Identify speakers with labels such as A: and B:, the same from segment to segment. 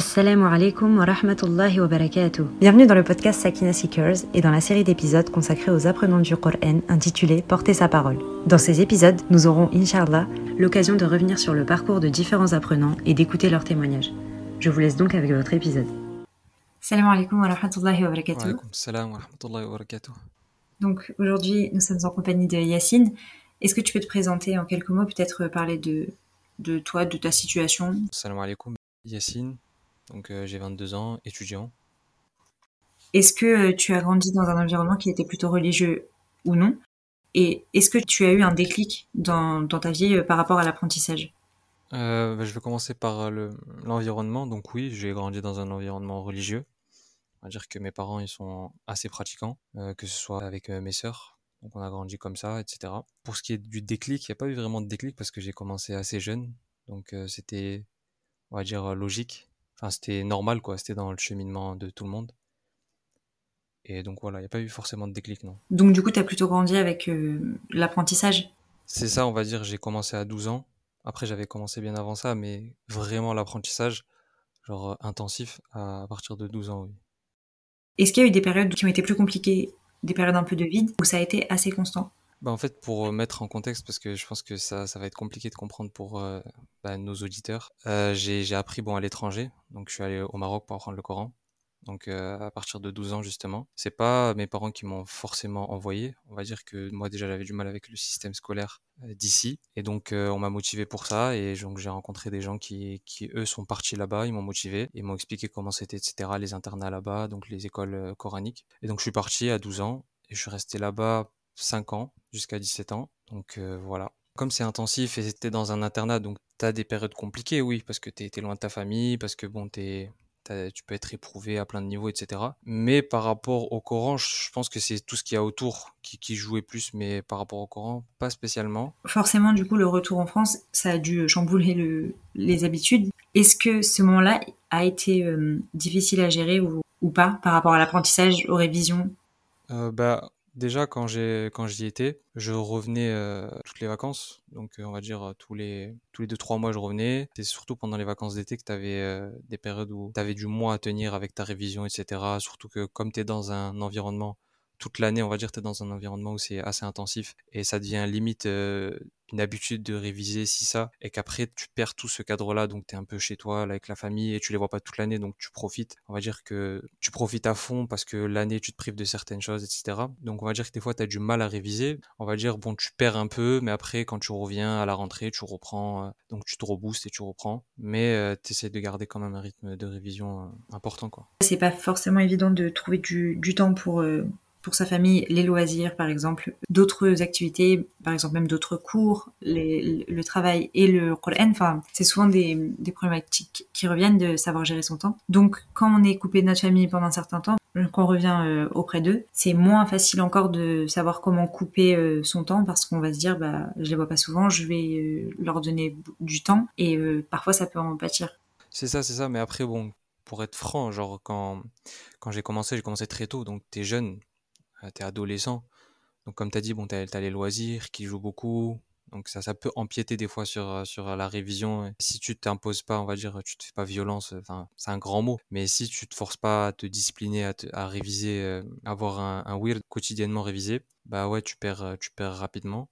A: Assalamu alaikum wa rahmatullahi wa barakatuh. Bienvenue dans le podcast Sakina Seekers et dans la série d'épisodes consacrés aux apprenants du Coran intitulée Porter sa parole. Dans ces épisodes, nous aurons, inshallah, l'occasion de revenir sur le parcours de différents apprenants et d'écouter leurs témoignages. Je vous laisse donc avec votre épisode. Assalamu alaikum wa rahmatullahi wa barakatuh.
B: Wa salam wa rahmatullahi wa barakatuh.
A: Donc aujourd'hui, nous sommes en compagnie de Yacine. Est-ce que tu peux te présenter en quelques mots, peut-être parler de, de toi, de ta situation?
B: Salam alaikum. Yacine, donc euh, j'ai 22 ans, étudiant.
A: Est-ce que euh, tu as grandi dans un environnement qui était plutôt religieux ou non? Et est-ce que tu as eu un déclic dans, dans ta vie euh, par rapport à l'apprentissage?
B: Euh, bah, je vais commencer par le- l'environnement. Donc oui, j'ai grandi dans un environnement religieux. On va dire que mes parents, ils sont assez pratiquants, euh, que ce soit avec euh, mes sœurs. Donc on a grandi comme ça, etc. Pour ce qui est du déclic, il n'y a pas eu vraiment de déclic parce que j'ai commencé assez jeune. Donc c'était, on va dire, logique. Enfin, c'était normal, quoi. C'était dans le cheminement de tout le monde. Et donc voilà, il n'y a pas eu forcément de déclic, non.
A: Donc du coup, tu as plutôt grandi avec euh, l'apprentissage?
B: C'est ça, on va dire, j'ai commencé à 12 ans. Après, j'avais commencé bien avant ça, mais vraiment l'apprentissage, genre euh, intensif, à partir de 12 ans, oui.
A: Est-ce qu'il y a eu des périodes qui ont été plus compliquées, des périodes un peu de vide, où ça a été assez constant?
B: Bah, en fait, pour euh, mettre en contexte, parce que je pense que ça, ça va être compliqué de comprendre pour euh, bah, nos auditeurs, euh, j'ai, appris bon, à l'étranger, donc je suis allé au Maroc pour apprendre le Coran, donc euh, à partir de 12 ans justement. C'est pas mes parents qui m'ont forcément envoyé, on va dire que moi déjà j'avais du mal avec le système scolaire euh, d'ici, et donc euh, on m'a motivé pour ça, et donc j'ai rencontré des gens qui, qui eux sont partis là-bas, ils m'ont motivé, ils m'ont expliqué comment c'était, etc., les internats là-bas, donc les écoles coraniques. Et donc je suis parti à 12 ans, et je suis resté là-bas 5 ans, jusqu'à 17 ans. Donc euh, voilà. Comme c'est intensif et c'était dans un internat, donc t'as des périodes compliquées, oui, parce que t'es t'es loin de ta famille, parce que bon, t'es, tu peux être éprouvé à plein de niveaux, etc. Mais par rapport au Coran, je pense que c'est tout ce qu'il y a autour qui, qui jouait plus, mais par rapport au Coran, pas spécialement.
A: Forcément, du coup, le retour en France, ça a dû chambouler le- les habitudes. Est-ce que ce moment-là a été euh, difficile à gérer ou, ou pas par rapport à l'apprentissage, aux révisions?
B: Euh, bah, déjà, quand j'ai, quand j'y étais, je revenais euh, toutes les vacances. Donc, euh, on va dire, euh, tous les, tous les deux, trois mois, je revenais. C'est surtout pendant les vacances d'été que tu avais des périodes où tu avais du mois à tenir avec ta révision, etc. Surtout que comme tu es dans un environnement, toute l'année, on va dire, tu es dans un environnement où c'est assez intensif et ça devient limite euh, une habitude de réviser si ça, et qu'après, tu perds tout ce cadre-là, donc tu es un peu chez toi, là, avec la famille, et tu les vois pas toute l'année, donc tu profites. On va dire que tu profites à fond parce que l'année, tu te prives de certaines choses, etc. Donc on va dire que des fois, tu as du mal à réviser. On va dire, bon, tu perds un peu, mais après, quand tu reviens à la rentrée, tu reprends, euh, donc tu te reboostes et tu reprends. Mais tu essaies de garder quand même un rythme de révision euh, important, quoi.
A: C'est pas forcément évident de trouver du, du temps pour, euh, pour sa famille, les loisirs par exemple, d'autres activités, par exemple même d'autres cours, le travail et le Coran. Enfin, c'est souvent des, des problématiques qui reviennent de savoir gérer son temps. Donc, quand on est coupé de notre famille pendant un certain temps, qu'on revient euh, auprès d'eux, c'est moins facile encore de savoir comment couper euh, son temps parce qu'on va se dire, bah, je les vois pas souvent, je vais euh, leur donner du temps et parfois ça peut en pâtir.
B: C'est ça, c'est ça. Mais après, bon, pour être franc, genre, quand, quand j'ai commencé, j'ai commencé très tôt, donc t'es jeune, t'es adolescent. Donc, comme t'as dit, bon, t'as, t'as les loisirs qui jouent beaucoup. Donc, ça, ça peut empiéter des fois sur, euh, sur la révision. Si tu t'imposes pas, on va dire, tu te fais pas violence, enfin, c'est un grand mot. Mais si tu te forces pas à te discipliner, à, te- à réviser, euh, avoir un, un weird quotidiennement révisé, bah ouais, tu perds, euh, tu perds rapidement.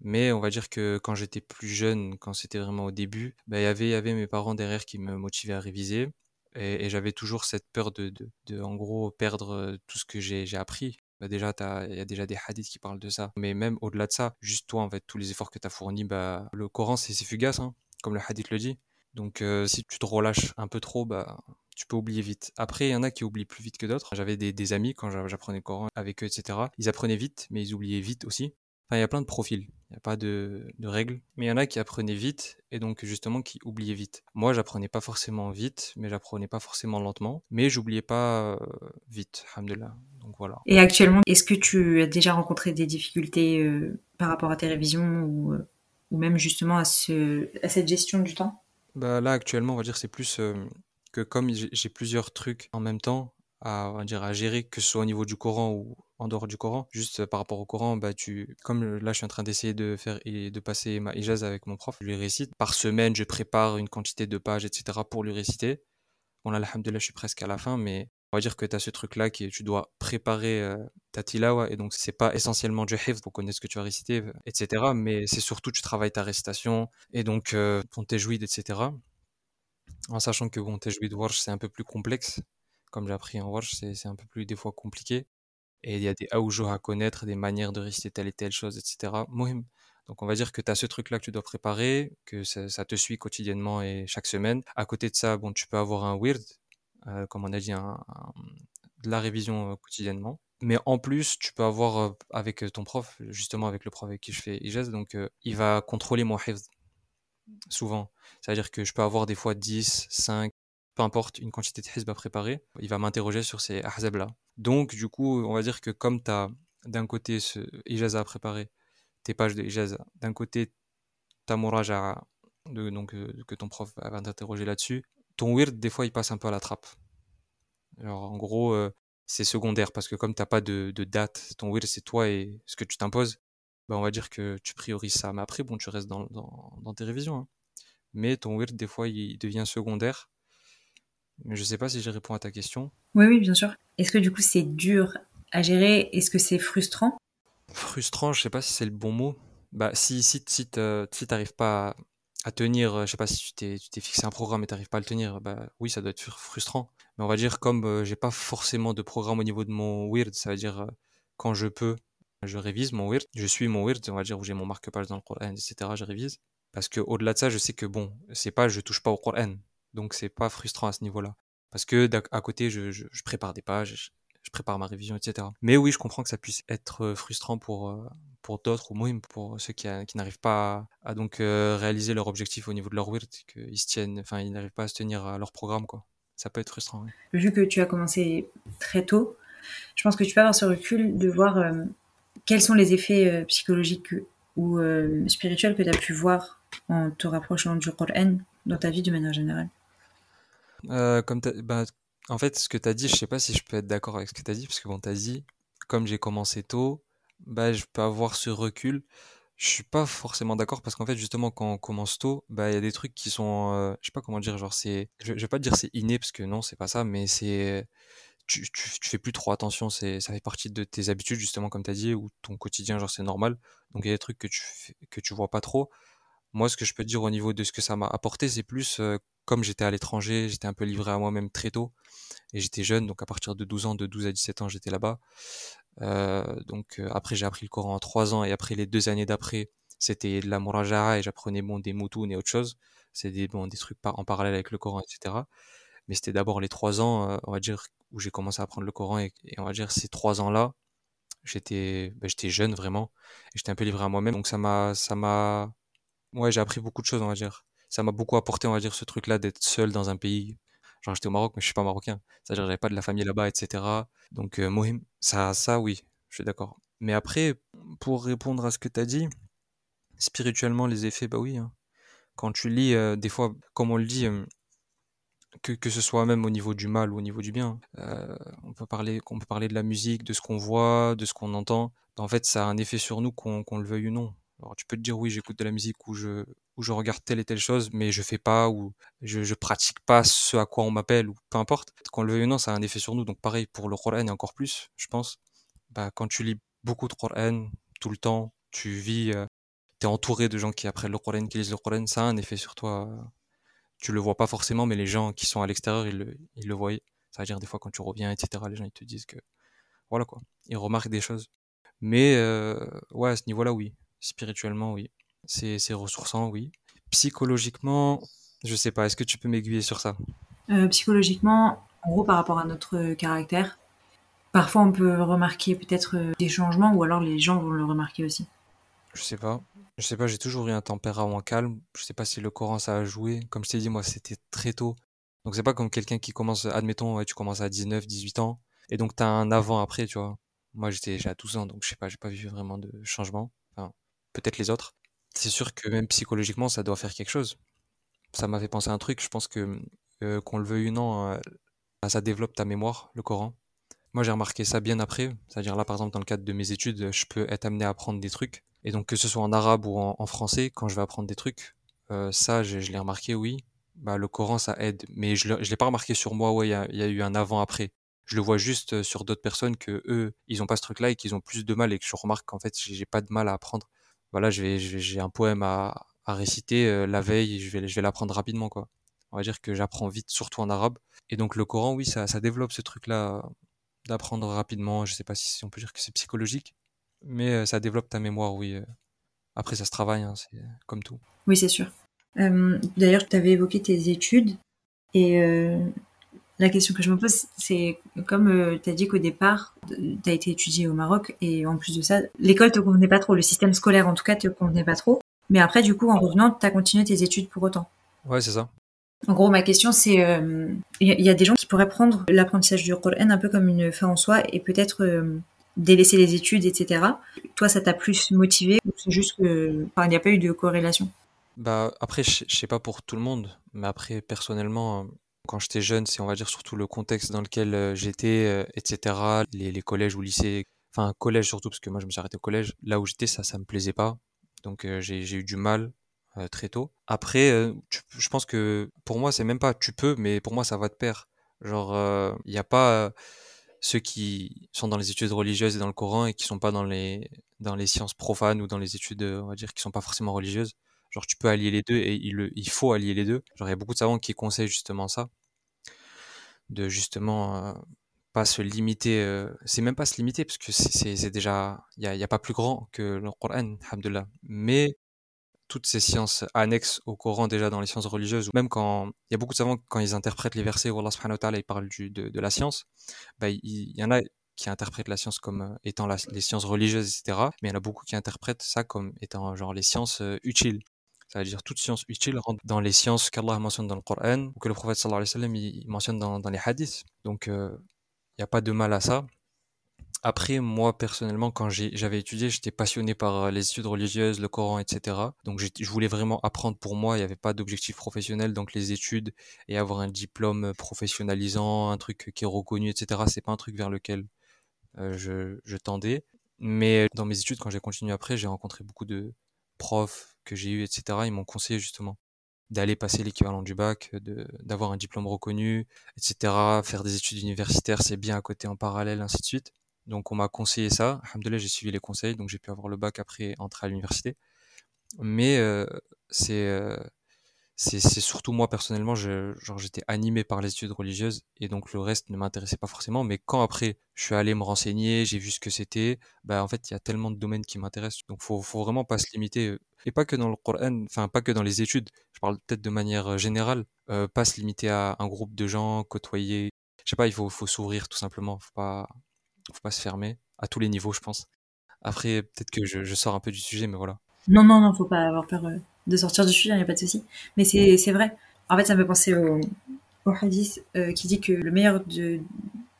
B: Mais on va dire que quand j'étais plus jeune, quand c'était vraiment au début, bah, il y avait, il y avait mes parents derrière qui me motivaient à réviser. Et, j'avais toujours cette peur de, de, de, en gros, perdre euh, tout ce que j'ai appris. Bah, déjà, il y a déjà des hadiths qui parlent de ça. Mais même au-delà de ça, juste toi, en fait, tous les efforts que tu as fournis, bah, le Coran, c'est fugace, hein, comme le hadith le dit. Donc, euh, si tu te relâches un peu trop, bah, tu peux oublier vite. Après, il y en a qui oublient plus vite que d'autres. J'avais des, amis, quand j'a- j'apprenais le Coran avec eux, etc. Ils apprenaient vite, mais ils oubliaient vite aussi. Enfin, il y a plein de profils, il n'y a pas de, de règles. Mais il y en a qui apprenaient vite et donc justement qui oubliaient vite. Moi, j'apprenais pas forcément vite, mais j'apprenais pas forcément lentement. Mais j'oubliais pas euh, vite, alhamdoulilah. Donc voilà.
A: Et actuellement, est-ce que tu as déjà rencontré des difficultés euh, par rapport à tes révisions ou, euh, ou même justement à, ce, à cette gestion du temps?
B: Bah là, actuellement, on va dire c'est plus euh, que comme j'ai plusieurs trucs en même temps à, on va dire, à gérer, que ce soit au niveau du Coran ou en dehors du Coran. Juste par rapport au Coran, bah tu, comme là je suis en train d'essayer de faire et de passer ma ijaz avec mon prof, je lui récite. Par semaine, je prépare une quantité de pages, etc. pour lui réciter. Bon là, alhamdoulilah, je suis presque à la fin, mais on va dire que tu as ce truc-là qui tu dois préparer euh, ta tilawa et donc c'est pas essentiellement du hifz pour connaître ce que tu vas réciter, etc. Mais c'est surtout tu travailles ta récitation et donc euh, ton tajwid, etc. En sachant que bon, tajwid warsh c'est un peu plus complexe, comme j'ai appris en warsh, c'est un peu plus des fois compliqué. Et il y a des aoujo à connaître, des manières de réciter telle et telle chose, etc. Mohim. Donc on va dire que tu as ce truc-là que tu dois préparer, que ça, ça, te suit quotidiennement et chaque semaine. À côté de ça, bon, tu peux avoir un weird, euh, comme on a dit, de la révision euh, quotidiennement. Mais en plus, tu peux avoir euh, avec ton prof, justement avec le prof avec qui je fais IJAZ, donc il va contrôler mon hifz souvent. C'est-à-dire que je peux avoir des fois 10, 5, peu importe, une quantité de hizb à préparer. Il va m'interroger sur ces ahzab-là. Donc, du coup, on va dire que comme tu as d'un côté ce ijaza à préparer, tes pages de ijaza, d'un côté ta mouraja de, donc, que ton prof va t'interroger là-dessus, ton weird, des fois, il passe un peu à la trappe. Alors, en gros, euh, c'est secondaire parce que comme t'as pas de, date, ton weird, c'est toi et ce que tu t'imposes, bah, on va dire que tu priorises ça. Mais après, bon, tu restes dans, dans, tes révisions. Hein. Mais ton weird, des fois, il devient secondaire. Mais je sais pas si j'ai répondu à ta question.
A: Oui, oui, bien sûr. Est-ce que du coup, c'est dur à gérer? Est-ce que c'est frustrant?
B: Frustrant, je sais pas si c'est le bon mot. Bah, si, si, si t'arrives pas à tenir, euh, je sais pas si tu t'es, tu t'es fixé un programme et t'arrives pas à le tenir, bah oui, ça doit être frustrant. Mais on va dire comme euh, j'ai pas forcément de programme au niveau de mon weird, ça veut dire euh, quand je peux, je révise mon weird, je suis mon weird, on va dire où j'ai mon marque-page dans le Coran, etc. Je révise parce que au-delà de ça, je sais que bon, c'est pas je touche pas au Coran, donc c'est pas frustrant à ce niveau-là. Parce que à côté, je, je, prépare des pages, je, prépare ma révision, etc. Mais oui, je comprends que ça puisse être frustrant pour pour d'autres ou même pour ceux qui, qui n'arrivent pas à, donc euh, réaliser leur objectif au niveau de leur weird, qu'ils se tiennent, enfin ils n'arrivent pas à se tenir à leur programme quoi. Ça peut être frustrant.
A: Vu que tu as commencé très tôt, je pense que tu peux avoir ce recul de voir euh, quels sont les effets euh, psychologiques ou spirituels que tu as pu voir en te rapprochant du Coran dans ta vie de manière générale?
B: comme bah, en fait, ce que tu as dit, je sais pas si je peux être d'accord avec ce que tu as dit, parce que bon, tu as dit, comme j'ai commencé tôt, bah, je peux avoir ce recul. Je suis pas forcément d'accord parce qu'en fait, justement, quand on commence tôt, bah, il y a des trucs qui sont, euh, je sais pas comment dire, genre, c'est, je, vais pas dire c'est inné parce que non, c'est pas ça, mais c'est, tu, tu, fais plus trop attention, c'est, ça fait partie de tes habitudes, justement, comme tu as dit, ou ton quotidien, genre, c'est normal. Donc, il y a des trucs que tu, que tu vois pas trop. Moi, ce que je peux te dire au niveau de ce que ça m'a apporté, c'est plus, euh, comme j'étais à l'étranger, j'étais un peu livré à moi-même très tôt, et j'étais jeune, donc à partir de 12 ans, de 12 à 17 ans, j'étais là-bas. Euh, donc euh, après j'ai appris le Coran en trois ans et après les deux années d'après c'était de la muraja'a et j'apprenais bon des moutounes et autre chose. C'est des bon des trucs en parallèle avec le Coran etc. Mais c'était d'abord les trois ans euh, on va dire où j'ai commencé à apprendre le Coran et, on va dire ces trois ans là j'étais ben, j'étais jeune vraiment et j'étais un peu livré à moi-même donc ça m'a ça m'a ouais j'ai appris beaucoup de choses on va dire ça m'a beaucoup apporté on va dire ce truc là d'être seul dans un pays Genre, j'étais au Maroc, mais je suis pas marocain. C'est-à-dire, j'avais pas de la famille là-bas, etc. Donc, euh, Mohim, ça, oui, je suis d'accord. Mais après, pour répondre à ce que tu as dit, spirituellement, les effets, bah oui. Hein. Quand tu lis, euh, des fois, comme on le dit, euh, que, ce soit même au niveau du mal ou au niveau du bien, euh, on, peut parler, on peut parler de la musique, de ce qu'on voit, de ce qu'on entend. En fait, ça a un effet sur nous, qu'on le veuille ou non. Alors, tu peux te dire, oui, j'écoute de la musique ou je, regarde telle et telle chose, mais je fais pas ou je, je pratique pas ce à quoi on m'appelle ou peu importe. Qu'on le veuille ou non, ça a un effet sur nous. Donc, pareil pour le Coran et encore plus, je pense. Bah, quand tu lis beaucoup de Coran tout le temps, tu vis, euh, tu es entouré de gens qui apprennent le Coran, qui lisent le Coran, ça a un effet sur toi. Tu le vois pas forcément, mais les gens qui sont à l'extérieur, ils le, ils le voient. Ça veut dire des fois quand tu reviens, etc., les gens ils te disent que voilà quoi, ils remarquent des choses. Mais euh, ouais, à ce niveau-là, oui. Spirituellement, oui. C'est ressourçant, oui. Psychologiquement, je sais pas. Est-ce que tu peux m'aiguiller sur ça?
A: Euh, Psychologiquement, en gros, par rapport à notre caractère, parfois on peut remarquer peut-être euh, des changements ou alors les gens vont le remarquer aussi.
B: Je sais pas. Je sais pas, j'ai toujours eu un tempérament calme. Je sais pas si le Coran ça a joué. Comme je t'ai dit, moi c'était très tôt. Donc c'est pas comme quelqu'un qui commence, admettons, tu commences à 19, 18 ans. Et donc t'as un avant-après, tu vois. Moi j'étais à 12 ans, donc je sais pas, j'ai pas vu vraiment de changement peut-être les autres. C'est sûr que même psychologiquement, ça doit faire quelque chose. Ça m'a fait penser à un truc, je pense que euh, qu'on le veuille ou non, euh, ça développe ta mémoire, le Coran. Moi, j'ai remarqué ça bien après. C'est-à-dire là, par exemple, dans le cadre de mes études, je peux être amené à apprendre des trucs. Et donc, que ce soit en arabe ou en, français, quand je vais apprendre des trucs, euh, ça, je, l'ai remarqué, oui. bah, le Coran, ça aide. Mais je ne l'ai pas remarqué sur moi, ouais, il y a, eu un avant-après. Je le vois juste euh, sur d'autres personnes que eux, ils n'ont pas ce truc-là et qu'ils ont plus de mal et que je remarque qu'en fait, j'ai pas de mal à apprendre. Voilà, j'ai un poème à, réciter euh, la veille, je vais, l'apprendre rapidement, quoi. On va dire que j'apprends vite, surtout en arabe. Et donc le Coran, oui, ça, développe ce truc-là d'apprendre rapidement. Je sais pas si on peut dire que c'est psychologique, mais euh, ça développe ta mémoire, oui. Après, ça se travaille, hein, c'est comme tout.
A: Oui, c'est sûr. Euh, D'ailleurs, tu avais évoqué tes études et euh, la question que je me pose, c'est comme euh, tu as dit qu'au départ, tu as été étudié au Maroc et en plus de ça, l'école te convenait pas trop, le système scolaire en tout cas te convenait pas trop. Mais après, du coup, en revenant, tu as continué tes études pour autant.
B: Ouais, c'est ça.
A: En gros, ma question, c'est, il euh, y, y, a des gens qui pourraient prendre l'apprentissage du Coran un peu comme une fin en soi et peut-être euh, délaisser les études, etc. Toi, ça t'a plus motivé ou c'est juste que, il n'y a pas eu de corrélation?
B: Bah après, je sais pas pour tout le monde, mais après personnellement, quand j'étais jeune, c'est on va dire surtout le contexte dans lequel euh, j'étais, euh, etc. Les, collèges ou lycées, enfin collège surtout parce que moi je me suis arrêté au collège. Là où j'étais, ça, ça me plaisait pas, donc euh, j'ai eu du mal très tôt. Après, je pense que pour moi, c'est même pas tu peux, mais pour moi, ça va de pair. Genre, il n'y a pas ceux qui sont dans les études religieuses et dans le Coran et qui sont pas dans les dans les sciences profanes ou dans les études on va dire qui sont pas forcément religieuses genre tu peux allier les deux et il, il faut allier les deux genre il y a beaucoup de savants qui conseillent justement ça de justement euh, pas se limiter euh, c'est même pas se limiter parce que c'est déjà il y a, y a, pas plus grand que le Coran alhamdulillah mais toutes ces sciences annexes au Coran déjà dans les sciences religieuses, ou même quand il y a beaucoup de savants quand ils interprètent les versets où Allah subhanahu wa ta'ala parle du, de, de, la science, bah, il, y en a qui interprètent la science comme euh, étant les sciences religieuses, etc. Mais il y en a beaucoup qui interprètent ça comme étant genre les sciences euh, utiles. Ça veut dire toute science utile rentre dans les sciences qu'Allah mentionne dans le Coran ou que le prophète sallallahu alayhi wa sallam il, mentionne dans, les hadiths. Donc il euh, n'y a pas de mal à ça. Après, moi, personnellement, quand j'avais étudié, j'étais passionné par euh, les études religieuses, le Coran, etc. Donc, je voulais vraiment apprendre pour moi. Il n'y avait pas d'objectif professionnel. Donc, les études et avoir un diplôme professionnalisant, un truc qui est reconnu, etc., c'est pas un truc vers lequel euh, je, tendais. Mais dans mes études, quand j'ai continué après, j'ai rencontré beaucoup de profs que j'ai eu, etc. Ils m'ont conseillé justement d'aller passer l'équivalent du bac, d'avoir un diplôme reconnu, etc. Faire des études universitaires, c'est bien à côté en parallèle, ainsi de suite. Donc on m'a conseillé ça. Alhamdoulilah, j'ai suivi les conseils, donc j'ai pu avoir le bac après entrer à l'université. Mais euh, c'est euh, c'est surtout moi personnellement, genre j'étais animé par les études religieuses et donc le reste ne m'intéressait pas forcément. Mais quand après je suis allé me renseigner, j'ai vu ce que c'était, bah en fait il y a tellement de domaines qui m'intéressent. Donc faut faut vraiment pas se limiter euh, et pas que dans le Coran, enfin pas que dans les études. Je parle peut-être de manière générale, euh, pas se limiter à un groupe de gens, côtoyer. Je sais pas, il faut faut s'ouvrir tout simplement. Faut pas faut pas se fermer à tous les niveaux, je pense. Après, peut-être que je, sors un peu du sujet, mais voilà.
A: Non, non, non, faut pas avoir peur euh, de sortir du sujet, il n'y a pas de souci. Mais c'est vrai. En fait, ça me fait penser au, au hadith euh, qui dit que le meilleur de,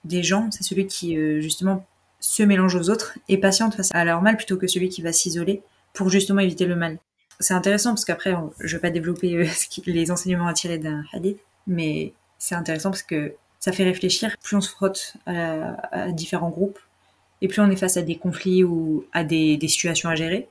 A: des gens, c'est celui qui, euh, justement, se mélange aux autres et patiente face à leur mal plutôt que celui qui va s'isoler pour justement éviter le mal. C'est intéressant parce qu'après, je vais pas développer euh, les enseignements à tirer d'un hadith, mais c'est intéressant parce que ça fait réfléchir. Plus on se frotte à, à, différents groupes, et plus on est face à des conflits ou à des, des situations à gérer,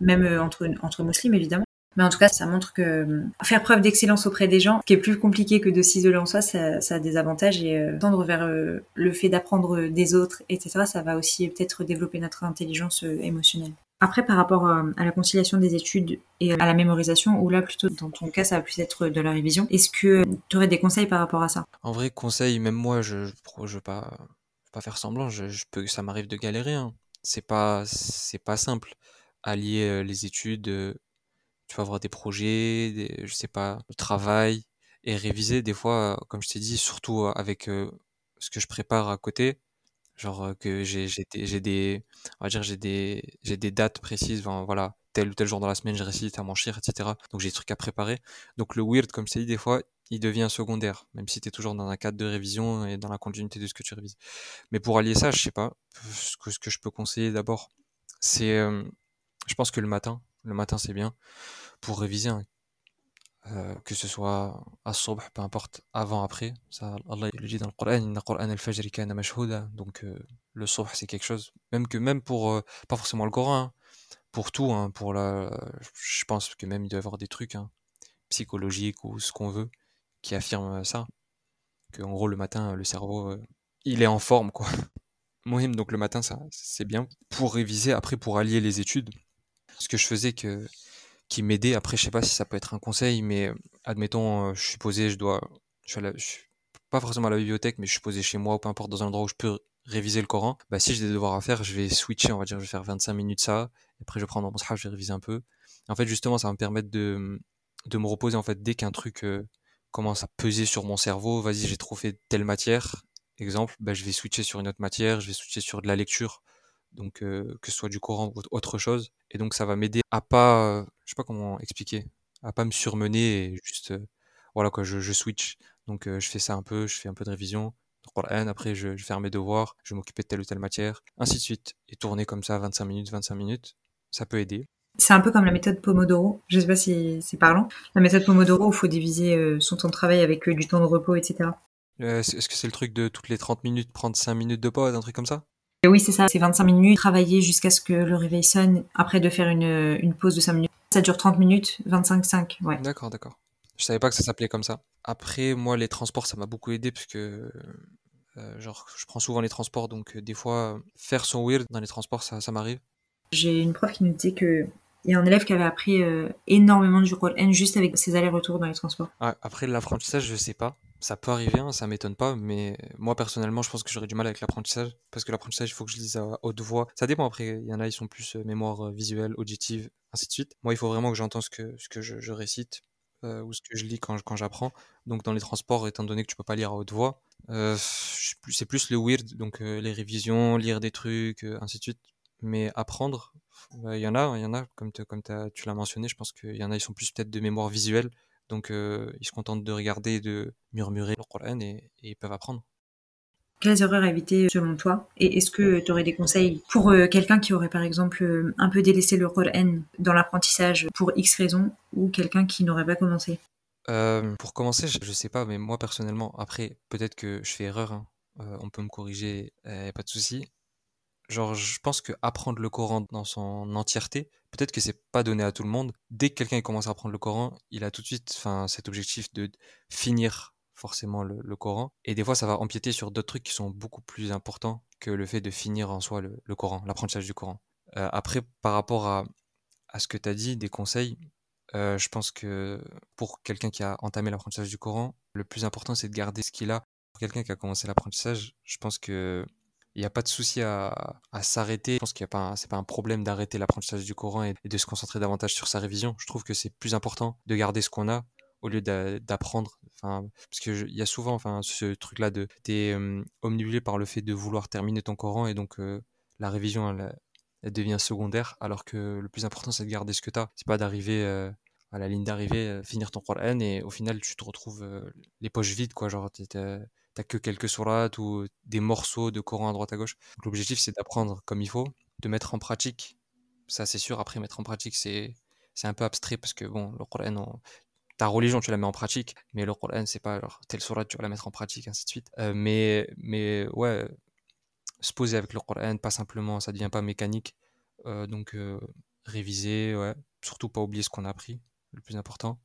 A: même euh, entre, entre musulmans évidemment. Mais en tout cas, ça montre que euh, faire preuve d'excellence auprès des gens, qui est plus compliqué que de s'isoler en soi, ça, a des avantages et euh, tendre vers euh, le fait d'apprendre des autres, etc., ça va aussi peut-être développer notre intelligence émotionnelle. Après, par rapport à la conciliation des études et à la mémorisation, ou là plutôt dans ton cas, ça va plus être de la révision, est-ce que tu aurais des conseils par rapport à ça?
B: En vrai, conseil, même moi, je je veux pas, faire semblant, ça m'arrive de galérer. Hein. C'est pas, pas simple. Allier les études, tu vas avoir des projets, des, je sais pas, le travail et réviser des fois, comme je t'ai dit, surtout avec ce que je prépare à côté. Genre que j'ai j'ai des on va dire j'ai des j'ai des dates précises enfin, voilà tel ou tel jour dans la semaine je récite à m'enchir etc donc j'ai des trucs à préparer. Donc le weird comme je t'ai dit des fois il devient secondaire même si tu es toujours dans un cadre de révision et dans la continuité de ce que tu révises. Mais pour allier ça je sais pas ce que, ce que je peux conseiller d'abord c'est euh, je pense que le matin le matin c'est bien pour réviser hein. Euh, que ce soit à subh, peu importe, avant, après. Ça, Allah le dit dans le Coran, donc euh, le subh c'est quelque chose, même que même pour, euh, pas forcément le Coran, hein, pour tout, hein, pour la, je pense que même il doit y avoir des trucs psychologiques ou ce qu'on veut, qui affirment ça. Que en gros, le matin, le cerveau, il est en forme, quoi. Mohim, donc le matin, ça, c'est bien. Pour réviser, après, pour allier les études, ce que je faisais que, qui m'aidait, après, je sais pas si ça peut être un conseil, mais admettons, je suis posé, je dois, je suis, pas forcément à la bibliothèque, mais je suis posé chez moi ou peu importe dans un endroit où je peux réviser le Coran, bah si j'ai des devoirs à faire, je vais switcher, on va dire, je vais faire 25 minutes ça, et après je vais prendre mon shaf, je vais réviser un peu. En fait, justement, ça va me permettre de, de me reposer, en fait, dès qu'un truc euh, commence à peser sur mon cerveau, vas-y, j'ai trop fait telle matière, exemple, bah, je vais switcher sur une autre matière, je vais switcher sur de la lecture, donc euh, que ce soit du Coran ou autre chose, et donc ça va m'aider à pas, euh, je sais pas comment expliquer, à pas me surmener et juste, voilà quoi, je, je switch. Donc je fais ça un peu, je fais un peu de révision, après je, je faire mes devoirs, je vais m'occuper de telle ou telle matière, ainsi de suite. Et tourner comme ça 25 minutes, 25 minutes, ça peut aider.
A: C'est un peu comme la méthode Pomodoro. Je sais pas si c'est parlant. La méthode Pomodoro, il faut diviser euh, son temps de travail avec euh, du temps de repos, etc.
B: Euh, est-ce que c'est le truc de toutes les 30 minutes prendre 5 minutes de pause, un truc comme ça?
A: Oui, c'est ça. C'est 25 minutes, travailler jusqu'à ce que le réveil sonne, après de faire une, une pause de 5 minutes. Ça dure 30 minutes, 25-5, ouais.
B: D'accord, d'accord. Je savais pas que ça s'appelait comme ça. Après, moi, les transports, ça m'a beaucoup aidé parce que euh, genre, je prends souvent les transports, donc euh, des fois, faire son weird dans les transports, ça, ça m'arrive.
A: J'ai une prof qui nous disait que il y a un élève qui avait appris euh, énormément du N juste avec ses allers-retours dans les transports.
B: après l'apprentissage, je sais pas. Ça peut arriver, hein, ça m'étonne pas, mais moi personnellement, je pense que j'aurais du mal avec l'apprentissage parce que l'apprentissage, il faut que je lise à haute voix. Ça dépend après. Il y en a, ils sont plus mémoire visuelle, auditive, ainsi de suite. Moi, il faut vraiment que j'entende ce que, je, récite ou ce que je lis quand, j'apprends. Donc dans les transports, étant donné que tu peux pas lire à haute voix, euh, c'est plus le weird, donc euh, les révisions, lire des trucs, euh, ainsi de suite. Mais apprendre, bah, il y en a, il y en a, comme, comme tu l'as mentionné, je pense qu'il y en a, ils sont plus peut-être de mémoire visuelle, donc ils se contentent de regarder, de murmurer le Coran et, ils peuvent apprendre.
A: Quelles erreurs éviter selon toi? Et est-ce que tu aurais des conseils pour quelqu'un qui aurait par exemple un peu délaissé le Coran dans l'apprentissage pour X raisons ou quelqu'un qui n'aurait pas commencé?
B: Euh, pour commencer, je, sais pas, mais moi personnellement, après, peut-être que je fais erreur, hein, euh, on peut me corriger, euh, pas de souci. Genre, je pense que apprendre le Coran dans son entièreté, peut-être que c'est pas donné à tout le monde. Dès que quelqu'un commence à apprendre le Coran, il a tout de suite, enfin, cet objectif de finir forcément le, Coran. Et des fois, ça va empiéter sur d'autres trucs qui sont beaucoup plus importants que le fait de finir en soi le, Coran, l'apprentissage du Coran. après, par rapport à, à ce que tu as dit, des conseils, euh, je pense que pour quelqu'un qui a entamé l'apprentissage du Coran, le plus important c'est de garder ce qu'il a. Pour quelqu'un qui a commencé l'apprentissage, je pense que il n'y a pas de souci à, s'arrêter. Je pense qu'il n'y a pas, c'est pas un problème d'arrêter l'apprentissage du Coran et, de se concentrer davantage sur sa révision. Je trouve que c'est plus important de garder ce qu'on a au lieu d'apprendre. Enfin, parce que il y a souvent, enfin, ce truc-là de t'es euh, omnibulé par le fait de vouloir terminer ton Coran et donc la révision, elle, devient secondaire, alors que le plus important, c'est de garder ce que tu as. C'est pas d'arriver euh, à la ligne d'arrivée, euh, finir ton Coran, et au final, tu te retrouves les poches vides, quoi. Genre, t'as que quelques sourates ou des morceaux de Coran à droite à gauche. L'objectif, c'est d'apprendre comme il faut, de mettre en pratique. Ça, c'est sûr. Après, mettre en pratique, c'est un peu abstrait parce que, bon, le Coran, ta religion, tu la mets en pratique, mais le Coran, c'est pas telle sourate, tu vas la mettre en pratique, ainsi de suite. mais, mais ouais, se poser avec le Coran, pas simplement, ça devient pas mécanique. Euh, donc euh, réviser, ouais, surtout pas oublier ce qu'on a appris, le plus important.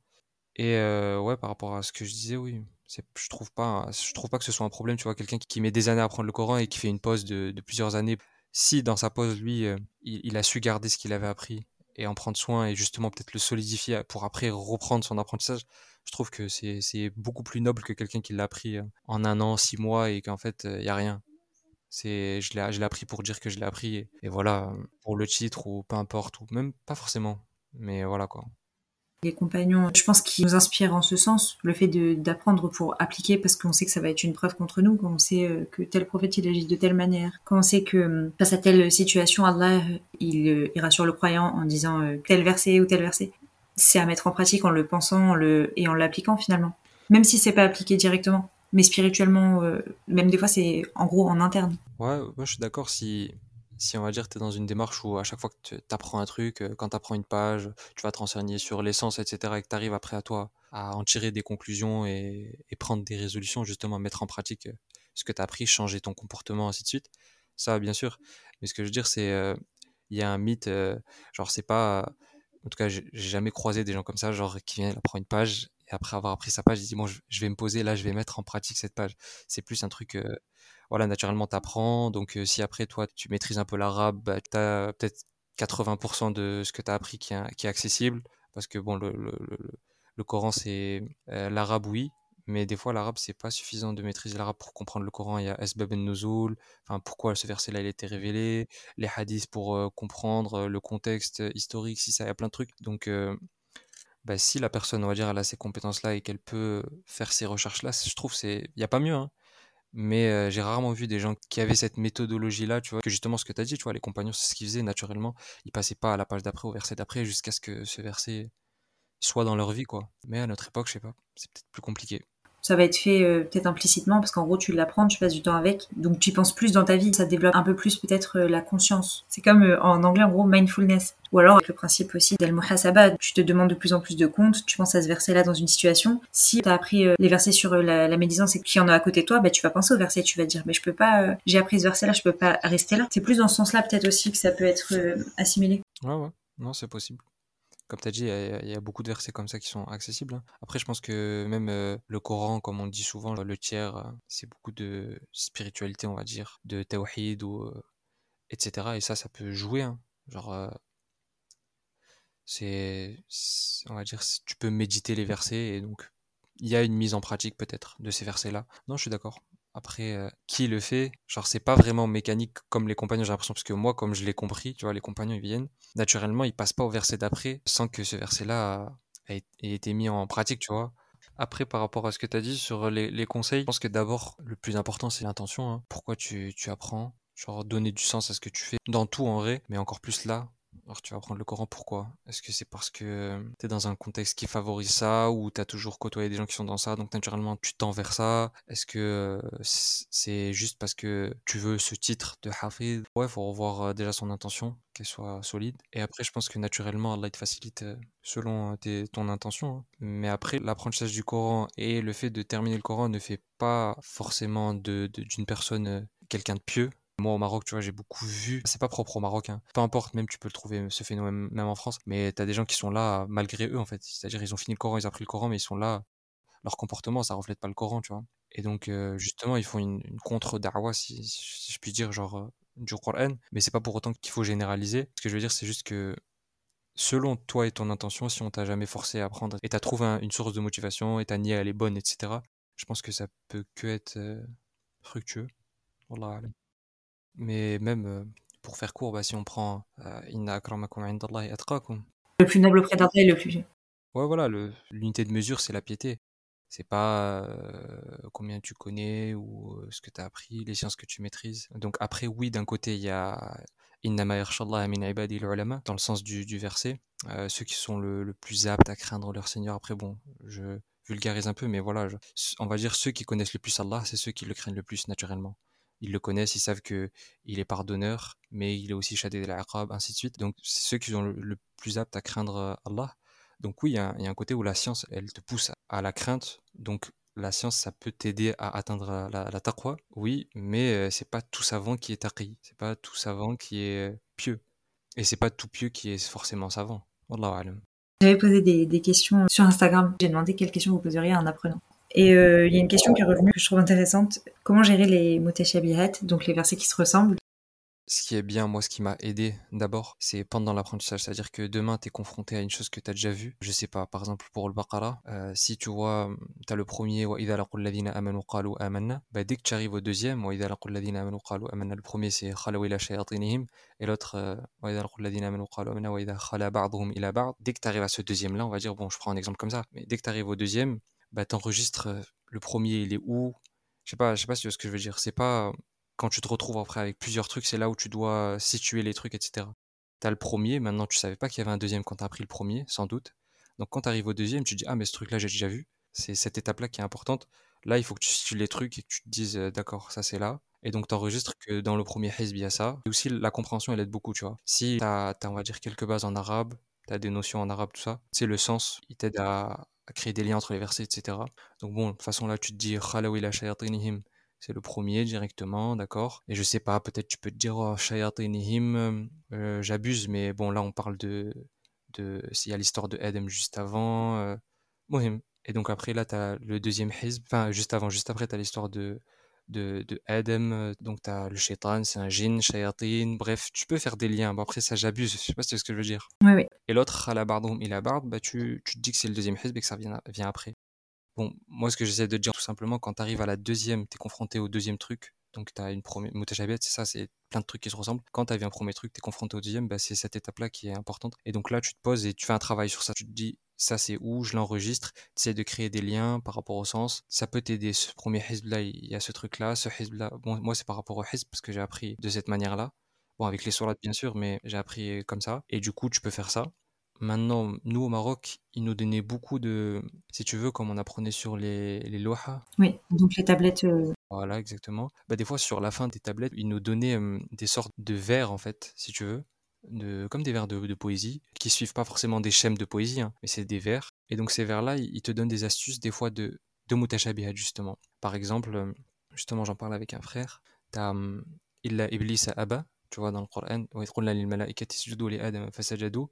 B: Et ouais, par rapport à ce que je disais, oui, je trouve pas, je trouve pas que ce soit un problème. Tu vois, quelqu'un qui, met des années à apprendre le Coran et qui fait une pause de, plusieurs années, si dans sa pause, lui, il, a su garder ce qu'il avait appris et en prendre soin et justement peut-être le solidifier pour après reprendre son apprentissage, je trouve que c'est beaucoup plus noble que quelqu'un qui l'a appris en un an, six mois et qu'en fait, il y a rien. C'est, je l'ai, je l'ai appris pour dire que je l'ai appris. Et, voilà, pour le titre ou peu importe, ou même pas forcément. Mais voilà quoi.
A: Les compagnons, je pense qu'ils nous inspirent en ce sens, le fait d'apprendre pour appliquer, parce qu'on sait que ça va être une preuve contre nous, quand on sait euh, que tel prophète il agit de telle manière, quand on sait que euh, face à telle situation, Allah il, euh, rassure le croyant en disant tel verset ou tel verset. C'est à mettre en pratique en le pensant et en l'appliquant finalement, même si c'est pas appliqué directement mais spirituellement, même des fois, c'est en gros en interne.
B: Ouais, moi je suis d'accord si, si on va dire tu es dans une démarche où à chaque fois que tu apprends un truc, euh, quand tu apprends une page, tu vas te renseigner sur l'essence, etc., et que tu arrives après à toi à en tirer des conclusions et, prendre des résolutions, justement, mettre en pratique euh, ce que tu as appris, changer ton comportement, ainsi de suite. Ça, bien sûr. Mais ce que je veux dire, c'est il y a un mythe, genre, c'est pas. En tout cas, j'ai jamais croisé des gens comme ça, genre, qui viennent, apprendre une page et après avoir appris sa page, il dit bon, je, vais me poser, là, je vais mettre en pratique cette page. C'est plus un truc, euh, voilà, naturellement, t'apprends. Donc, euh, si après, toi, tu maîtrises un peu l'arabe, bah, tu as peut-être 80% de ce que tu as appris qui est, accessible. Parce que, bon, le, Coran, c'est euh, l'arabe, oui, mais des fois l'arabe c'est pas suffisant de maîtriser l'arabe pour comprendre le Coran. Il y a Esbab nuzul enfin pourquoi ce verset-là il a été révélé, les hadiths pour comprendre le contexte historique, si ça, il y a plein de trucs. Donc bah, si la personne, on va dire, elle a ces compétences-là et qu'elle peut faire ces recherches-là, je trouve c'est, il y a pas mieux. Hein. Mais j'ai rarement vu des gens qui avaient cette méthodologie-là, tu vois, que justement ce que tu as dit, tu vois, les compagnons, c'est ce qu'ils faisaient naturellement. Ils passaient pas à la page d'après, au verset d'après, jusqu'à ce que ce verset soit dans leur vie, quoi. Mais à notre époque, je sais pas, c'est peut-être plus compliqué
A: ça va être fait euh, peut-être implicitement parce qu'en gros tu l'apprends, tu passes du temps avec, donc tu penses plus dans ta vie, ça développe un peu plus peut-être euh, la conscience. C'est comme euh, en anglais en gros mindfulness. Ou alors avec le principe aussi d'al muhasaba, tu te demandes de plus en plus de comptes, tu penses à ce verset-là dans une situation. Si tu as appris les versets sur la, la médisance et qu'il y en a à côté de toi, bah, tu vas penser au verset, tu vas dire mais je peux pas, j'ai appris ce verset-là, je peux pas rester là. C'est plus dans ce sens-là peut-être aussi que ça peut être assimilé.
B: Ouais ouais, non c'est possible comme tu as dit, il y, a beaucoup de versets comme ça qui sont accessibles. Hein. Après, je pense que même euh, le Coran, comme on dit souvent, le tiers, euh, c'est beaucoup de spiritualité, on va dire, de tawhid, ou, euh, etc. Et ça, ça peut jouer. Hein. Genre, c'est, on va dire, tu peux méditer les versets et donc il y a une mise en pratique peut-être de ces versets-là. Non, je suis d'accord. Après, euh, qui le fait? Genre, c'est pas vraiment mécanique comme les compagnons, j'ai l'impression, parce que moi, comme je l'ai compris, tu vois, les compagnons, ils viennent, naturellement, ils passent pas au verset d'après sans que ce verset-là ait été mis en pratique, tu vois. Après, par rapport à ce que tu as dit sur les, conseils, je pense que d'abord, le plus important, c'est l'intention. Hein. Pourquoi tu, tu apprends? Genre, donner du sens à ce que tu fais dans tout en vrai, mais encore plus là, alors tu vas prendre le Coran, pourquoi? Est-ce que c'est parce que euh, tu es dans un contexte qui favorise ça ou tu as toujours côtoyé des gens qui sont dans ça, donc naturellement tu tends ça? Est-ce que euh, c'est juste parce que tu veux ce titre de Hafid? Ouais, faut revoir euh, déjà son intention, qu'elle soit solide. Et après, je pense que naturellement, Allah te facilite selon ton intention. Hein. Mais après, l'apprentissage du Coran et le fait de terminer le Coran ne fait pas forcément d'une de, personne quelqu'un de pieux. Moi, au Maroc, tu vois, j'ai beaucoup vu. C'est pas propre au Maroc, hein. Peu importe, même tu peux le trouver, ce phénomène, même en France. Mais t'as des gens qui sont là malgré eux, en fait. C'est-à-dire, ils ont fini le Coran, ils ont appris le Coran, mais ils sont là. Leur comportement, ça reflète pas le Coran, tu vois. Et donc, euh, justement, ils font une, contre-da'wa, si, je puis dire, genre, euh, du Coran. Mais c'est pas pour autant qu'il faut généraliser. Ce que je veux dire, c'est juste que selon toi et ton intention, si on t'a jamais forcé à apprendre et t'as trouvé une source de motivation et ta niée elle est bonne, etc., je pense que ça peut que être euh, fructueux. Wallah mais même euh, pour faire court, bah, si on prend euh, Inna akramakum indallahi atqakum.
A: Le plus noble auprès d'Allah est le plus.
B: Ouais, voilà, l'unité de mesure, c'est la piété. C'est pas euh, combien tu connais ou ce que tu as appris, les sciences que tu maîtrises. Donc après, oui, d'un côté, il y a Innama min ibadi ulama, dans le sens du, du verset. ceux qui sont le, le, plus aptes à craindre leur Seigneur. Après, bon, je vulgarise un peu, mais voilà, on va dire ceux qui connaissent le plus Allah, c'est ceux qui le craignent le plus naturellement ils le connaissent, ils savent que il est pardonneur, mais il est aussi châté de l'Aqab, ainsi de suite. Donc, c'est ceux qui sont le, plus aptes à craindre euh, Allah. Donc oui, il y, a, un côté où la science, elle te pousse à la crainte. Donc la science, ça peut t'aider à atteindre euh, la, la taqwa, oui, mais euh, c'est pas tout savant qui est taqi. C'est pas tout savant qui est pieux. Et c'est pas tout pieux qui est forcément savant. Wallahu alam.
A: J'avais posé des, des, questions sur Instagram. J'ai demandé quelles questions vous poseriez à un apprenant. Et euh, il y a une question qui est revenue que je trouve intéressante. Comment gérer les mutashabihat, donc les versets qui se ressemblent?
B: Ce qui est bien, moi, ce qui m'a aidé d'abord, c'est pendant l'apprentissage. C'est-à-dire que demain, tu es confronté à une chose que tu as déjà vue. Je sais pas, par exemple, pour le Baqarah, euh, si tu vois, tu as le premier, bah, dès que tu arrives au deuxième, le premier c'est et l'autre, euh, dès que tu arrives à ce deuxième-là, on va dire, bon, je prends un exemple comme ça, mais dès que tu arrives au deuxième, bah, t'enregistres le premier, il est où? Je sais pas, sais pas si tu vois ce que je veux dire. C'est pas quand tu te retrouves après avec plusieurs trucs, c'est là où tu dois situer les trucs, etc. T'as le premier, maintenant tu savais pas qu'il y avait un deuxième quand t'as pris le premier, sans doute. Donc quand t'arrives au deuxième, tu dis ah mais ce truc-là j'ai déjà vu. C'est cette étape-là qui est importante. Là, il faut que tu situes les trucs et que tu te dises d'accord, ça c'est là. Et donc t'enregistres que dans le premier hizb il y a ça. Et aussi la compréhension elle aide beaucoup, tu vois. Si t'as, as, on va dire quelques bases en arabe, t'as des notions en arabe, tout ça, c'est le sens, il t'aide à, créer des liens entre les versets, etc. Donc bon, de toute façon là, tu te dis c'est le premier directement, d'accord Et je sais pas, peut-être tu peux te dire oh, shayatinihim, euh, j'abuse, mais bon là on parle de de s'il y a l'histoire de Adam juste avant. Euh, Et donc après, là, tu as le deuxième hizb, enfin, juste avant, juste après, tu as l'histoire de, de, de Adam, euh, donc tu as le shaitan, c'est un jinn, shayatin, bref, tu peux faire des liens. Bon, après, ça, j'abuse, je sais pas si c'est ce que je veux dire.
A: Oui, oui.
B: Et l'autre, bah, tu, tu te dis que c'est le deuxième hizb et que ça vient, vient après. Bon, moi, ce que j'essaie de dire, tout simplement, quand tu arrives à la deuxième, tu es confronté au deuxième truc, donc tu as une première mutashabihat, c'est ça, c'est plein de trucs qui se ressemblent. Quand tu as vu un premier truc, tu es confronté au deuxième, bah, c'est cette étape-là qui est importante. Et donc là, tu te poses et tu fais un travail sur ça. Tu te dis, ça c'est où, je l'enregistre, tu essaies de créer des liens par rapport au sens. Ça peut t'aider. Ce premier hizb-là, il y a ce truc-là. Ce hizb-là, bon, moi c'est par rapport au hizb parce que j'ai appris de cette manière-là. Bon, avec les sourates bien sûr, mais j'ai appris comme ça. Et du coup, tu peux faire ça. Maintenant, nous au Maroc, ils nous donnaient beaucoup de, si tu veux, comme on apprenait sur les, les loha.
A: Oui, donc les tablettes. euh,
B: Voilà, exactement. Bah, des fois, sur la fin des tablettes, ils nous donnaient euh, des sortes de vers, en fait, si tu veux, de, comme des vers de, de poésie, qui suivent pas forcément des schèmes de poésie, hein, mais c'est des vers. Et donc, ces vers-là, ils ils te donnent des astuces, des fois, de, de justement. Par exemple, justement, j'en parle avec un frère. T'as hum, Illa Iblis Aba, tu vois, dans le Coran. Idh qulna lil malaikati isjudu li Adam fasajadu,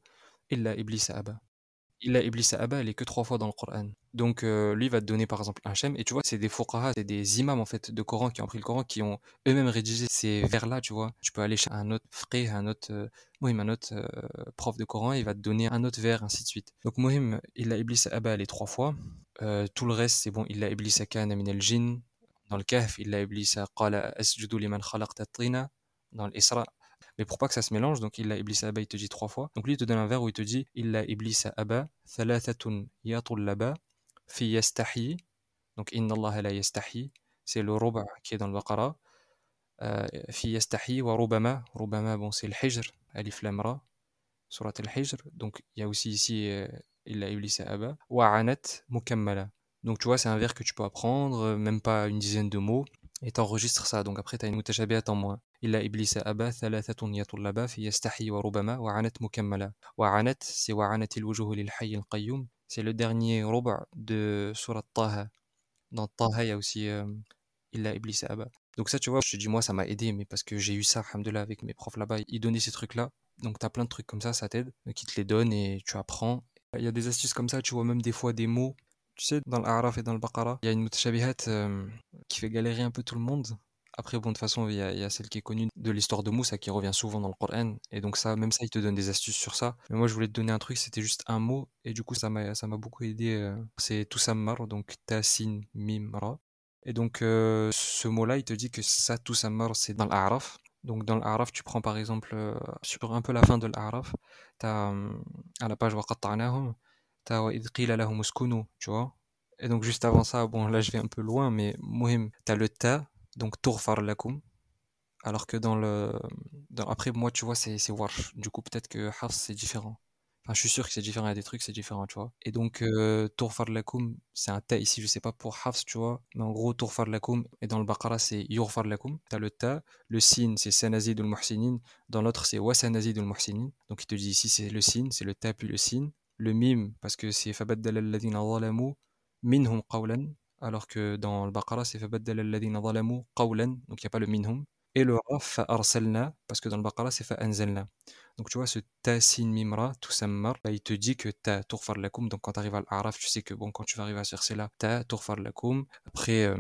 B: Illa Iblis Aba, elle est que trois fois dans le Coran. Donc euh, lui va te donner par exemple un shem, et tu vois, c'est des fuqaha, c'est des imams en fait de Coran qui ont pris le Coran, qui ont eux-mêmes rédigé ces vers-là, tu vois. Tu peux aller chez un autre frère, un autre, euh, un autre euh, prof de Coran, il va te donner un autre vers, ainsi de suite. Donc Mohim, Illa Iblis Aba, elle est trois fois. Euh, tout le reste, c'est bon, Illa Iblis Kana min al-jinn. Dans le Kahf, Illa Iblis Qala asjudu liman khalaqta tina. Dans l'Isra, mais pour pas que ça se mélange, donc il a Iblis Abba, il te dit trois fois. Donc lui, il te donne un vers où il te dit Il a Iblis Abba, thalathatun yatullaba, fi yastahi. Donc Inna Allah la yastahi. C'est le ruba qui est dans le Baqara. Euh, fi yastahi wa rubama. Rubama, bon, c'est le hijr, alif lam ra, surat al-hijr. Donc il y a aussi ici euh, Il a Iblis Abba. Wa anat mukammala. Donc tu vois, c'est un vers que tu peux apprendre, euh, même pas une dizaine de mots, et t'enregistres ça. Donc après, tu as une mutashabihat en moins. Illa iblis aba thalathatun yatullaba fi yastahi wa rubama wa anat mukammala. Wa anat, c'est wa anat wujuh lil hayy al qayyum. C'est le dernier ruba de surat Taha. Dans Taha, il y a aussi euh, Illa iblis aba. Donc ça, tu vois, je te dis, moi, ça m'a aidé, mais parce que j'ai eu ça, alhamdoulilah, avec mes profs là-bas, ils donnaient ces trucs-là. Donc t'as plein de trucs comme ça, ça t'aide, euh, qui te les donnent et tu apprends. Il y a des astuces comme ça, tu vois, même des fois des mots tu sais dans l'Araf et dans le Baqara il y a une mutashabihat euh, qui fait galérer un peu tout le monde après, bon, de toute façon, il y, a, celle qui est connue de l'histoire de Moussa qui revient souvent dans le Coran. Et donc, ça, même ça, il te donne des astuces sur ça. Mais moi, je voulais te donner un truc, c'était juste un mot. Et du coup, ça m'a, beaucoup aidé. euh, C'est Toussammar, donc Tassin Mimra. Et donc, euh, ce mot-là, il te dit que ça, Toussammar, c'est dans l'Araf. Donc, dans l'Araf, tu prends par exemple, euh, sur un peu la fin de l'Araf, t'as, euh, à la page Waqatta'nahum, tu vois. Et donc, juste avant ça, bon, là, je vais un peu loin, mais Mohim, t'as le ta, donc Tourfar lakum. Alors que dans le. après, moi, tu vois, c'est c'est Warsh. Du coup, peut-être que Hafs, c'est différent. Enfin, je suis sûr que c'est différent. Il y a des trucs, c'est différent, tu vois. Et donc, euh, Tourfar lakum, c'est un ta ici, je sais pas pour Hafs, tu vois. Mais en gros, Tourfar lakum, et dans le Baqara, c'est Yurfar lakum. T'as le ta. Le sin, c'est Sanazid al muhsinin. Dans l'autre, c'est Wasanazid al muhsinin. Donc, il te dit ici, c'est le sin, c'est le ta puis le sin. Le mim, parce que c'est Fabaddala alladhina zalamu minhum qawlan. Alors que dans le Baqara, c'est Fabaddala alladhina zalamu qawlan. Donc, il n'y a pas le minhum. Et le ra, fa'arsalna, parce que dans le Baqara, c'est fa'anzalna. Donc, tu vois, ce ta sin mimra, tout sammar, bah, il te dit que ta tourfar lakum. Donc, quand tu arrives à l'Araf, tu sais que bon, quand tu vas arriver à ce verset-là, ta tourfar lakum. Après, euh,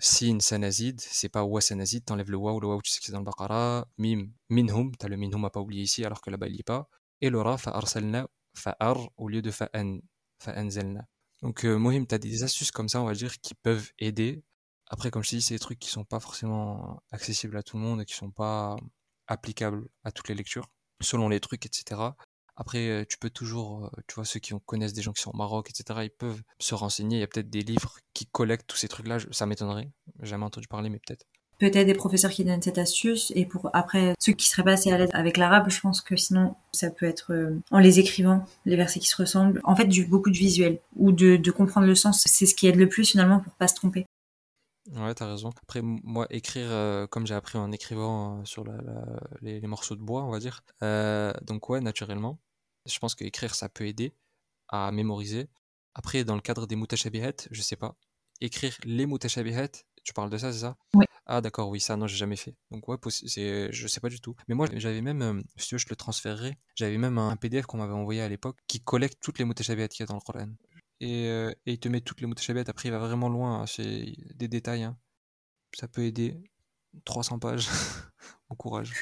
B: sin sanazid, c'est pas wa sanazid, t'enlèves le waw, le waw, tu sais que c'est dans le Baqara. Mim, minhum, t'as le minhum à pas oublier ici, alors que là-bas, il n'y est pas. Et le ra, fa'arsalna, fa'ar, au lieu de fa'an, fa'anzalna. Donc, euh, Mohim, tu as des astuces comme ça, on va dire, qui peuvent aider. Après, comme je te dis, c'est des trucs qui sont pas forcément accessibles à tout le monde et qui sont pas applicables à toutes les lectures, selon les trucs, etc. Après, euh, tu peux toujours, euh, tu vois, ceux qui connaissent des gens qui sont au Maroc, etc., ils peuvent se renseigner. Il y a peut-être des livres qui collectent tous ces trucs-là. Ça m'étonnerait. Jamais entendu parler, mais peut-être.
A: Peut-être des professeurs qui donnent cette astuce. Et pour après, ceux qui seraient pas assez à l'aise avec l'arabe, je pense que sinon, ça peut être euh, en les écrivant, les versets qui se ressemblent. En fait, beaucoup de visuels ou de, comprendre le sens. C'est ce qui aide le plus finalement pour pas se tromper.
B: Ouais, t'as raison. Après, moi, écrire, euh, comme j'ai appris en écrivant euh, sur les, morceaux de bois, on va dire. Donc, ouais, naturellement, je pense que écrire, ça peut aider à mémoriser. Après, dans le cadre des mutashabihat, je sais pas. Écrire les mutashabihat, tu parles de ça, c'est ça?
A: Oui.
B: Ah, d'accord, oui, ça, non, j'ai jamais fait. Donc, ouais, c'est, je sais pas du tout. Mais moi, j'avais même, euh, si tu veux, je te le transférerai. J'avais même un PDF qu'on m'avait envoyé à l'époque qui collecte toutes les mutashabihat qu'il y a dans le Coran. et, euh, et il te met toutes les mutashabihat. Après, il va vraiment loin, hein, c'est des détails. hein. Ça peut aider. 300 pages. bon courage.